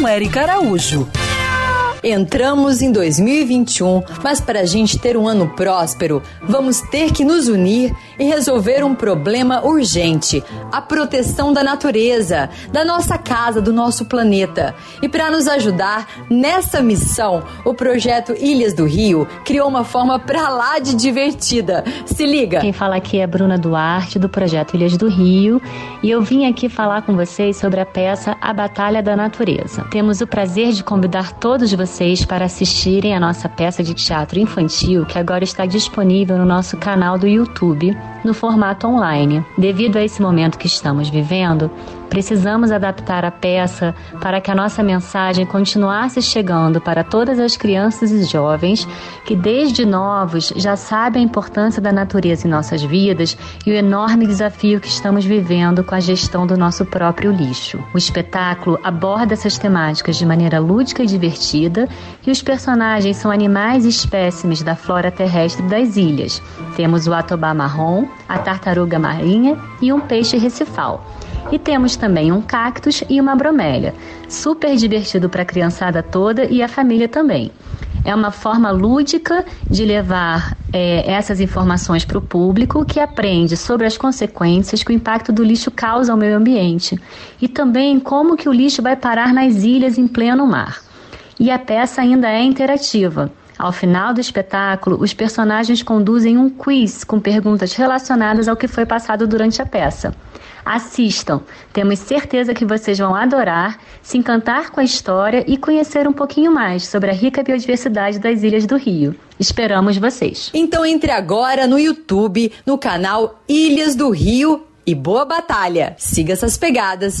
com Eric Araújo. Entramos em 2021, mas para a gente ter um ano próspero, vamos ter que nos unir e resolver um problema urgente: a proteção da natureza, da nossa casa, do nosso planeta. E para nos ajudar nessa missão, o projeto Ilhas do Rio criou uma forma para lá de divertida. Se liga! Quem fala aqui é Bruna Duarte, do projeto Ilhas do Rio, e eu vim aqui falar com vocês sobre a peça A Batalha da Natureza. Temos o prazer de convidar todos vocês para assistirem a nossa peça de teatro infantil que agora está disponível no nosso canal do YouTube no formato online. Devido a esse momento que estamos vivendo, precisamos adaptar a peça para que a nossa mensagem continuasse chegando para todas as crianças e jovens que, desde novos, já sabem a importância da natureza em nossas vidas e o enorme desafio que estamos vivendo com a gestão do nosso próprio lixo. O espetáculo aborda essas temáticas de maneira lúdica e divertida e os personagens são animais e espécimes da flora terrestre das ilhas. Temos o atobá marrom, a tartaruga marinha e um peixe recifal. E temos também um cactus e uma bromélia. Super divertido para a criançada toda e a família também. É uma forma lúdica de levar é, essas informações para o público que aprende sobre as consequências que o impacto do lixo causa ao meio ambiente e também como que o lixo vai parar nas ilhas em pleno mar. E a peça ainda é interativa. Ao final do espetáculo, os personagens conduzem um quiz com perguntas relacionadas ao que foi passado durante a peça. Assistam, temos certeza que vocês vão adorar, se encantar com a história e conhecer um pouquinho mais sobre a rica biodiversidade das Ilhas do Rio. Esperamos vocês. Então entre agora no YouTube, no canal Ilhas do Rio e boa batalha. Siga essas pegadas.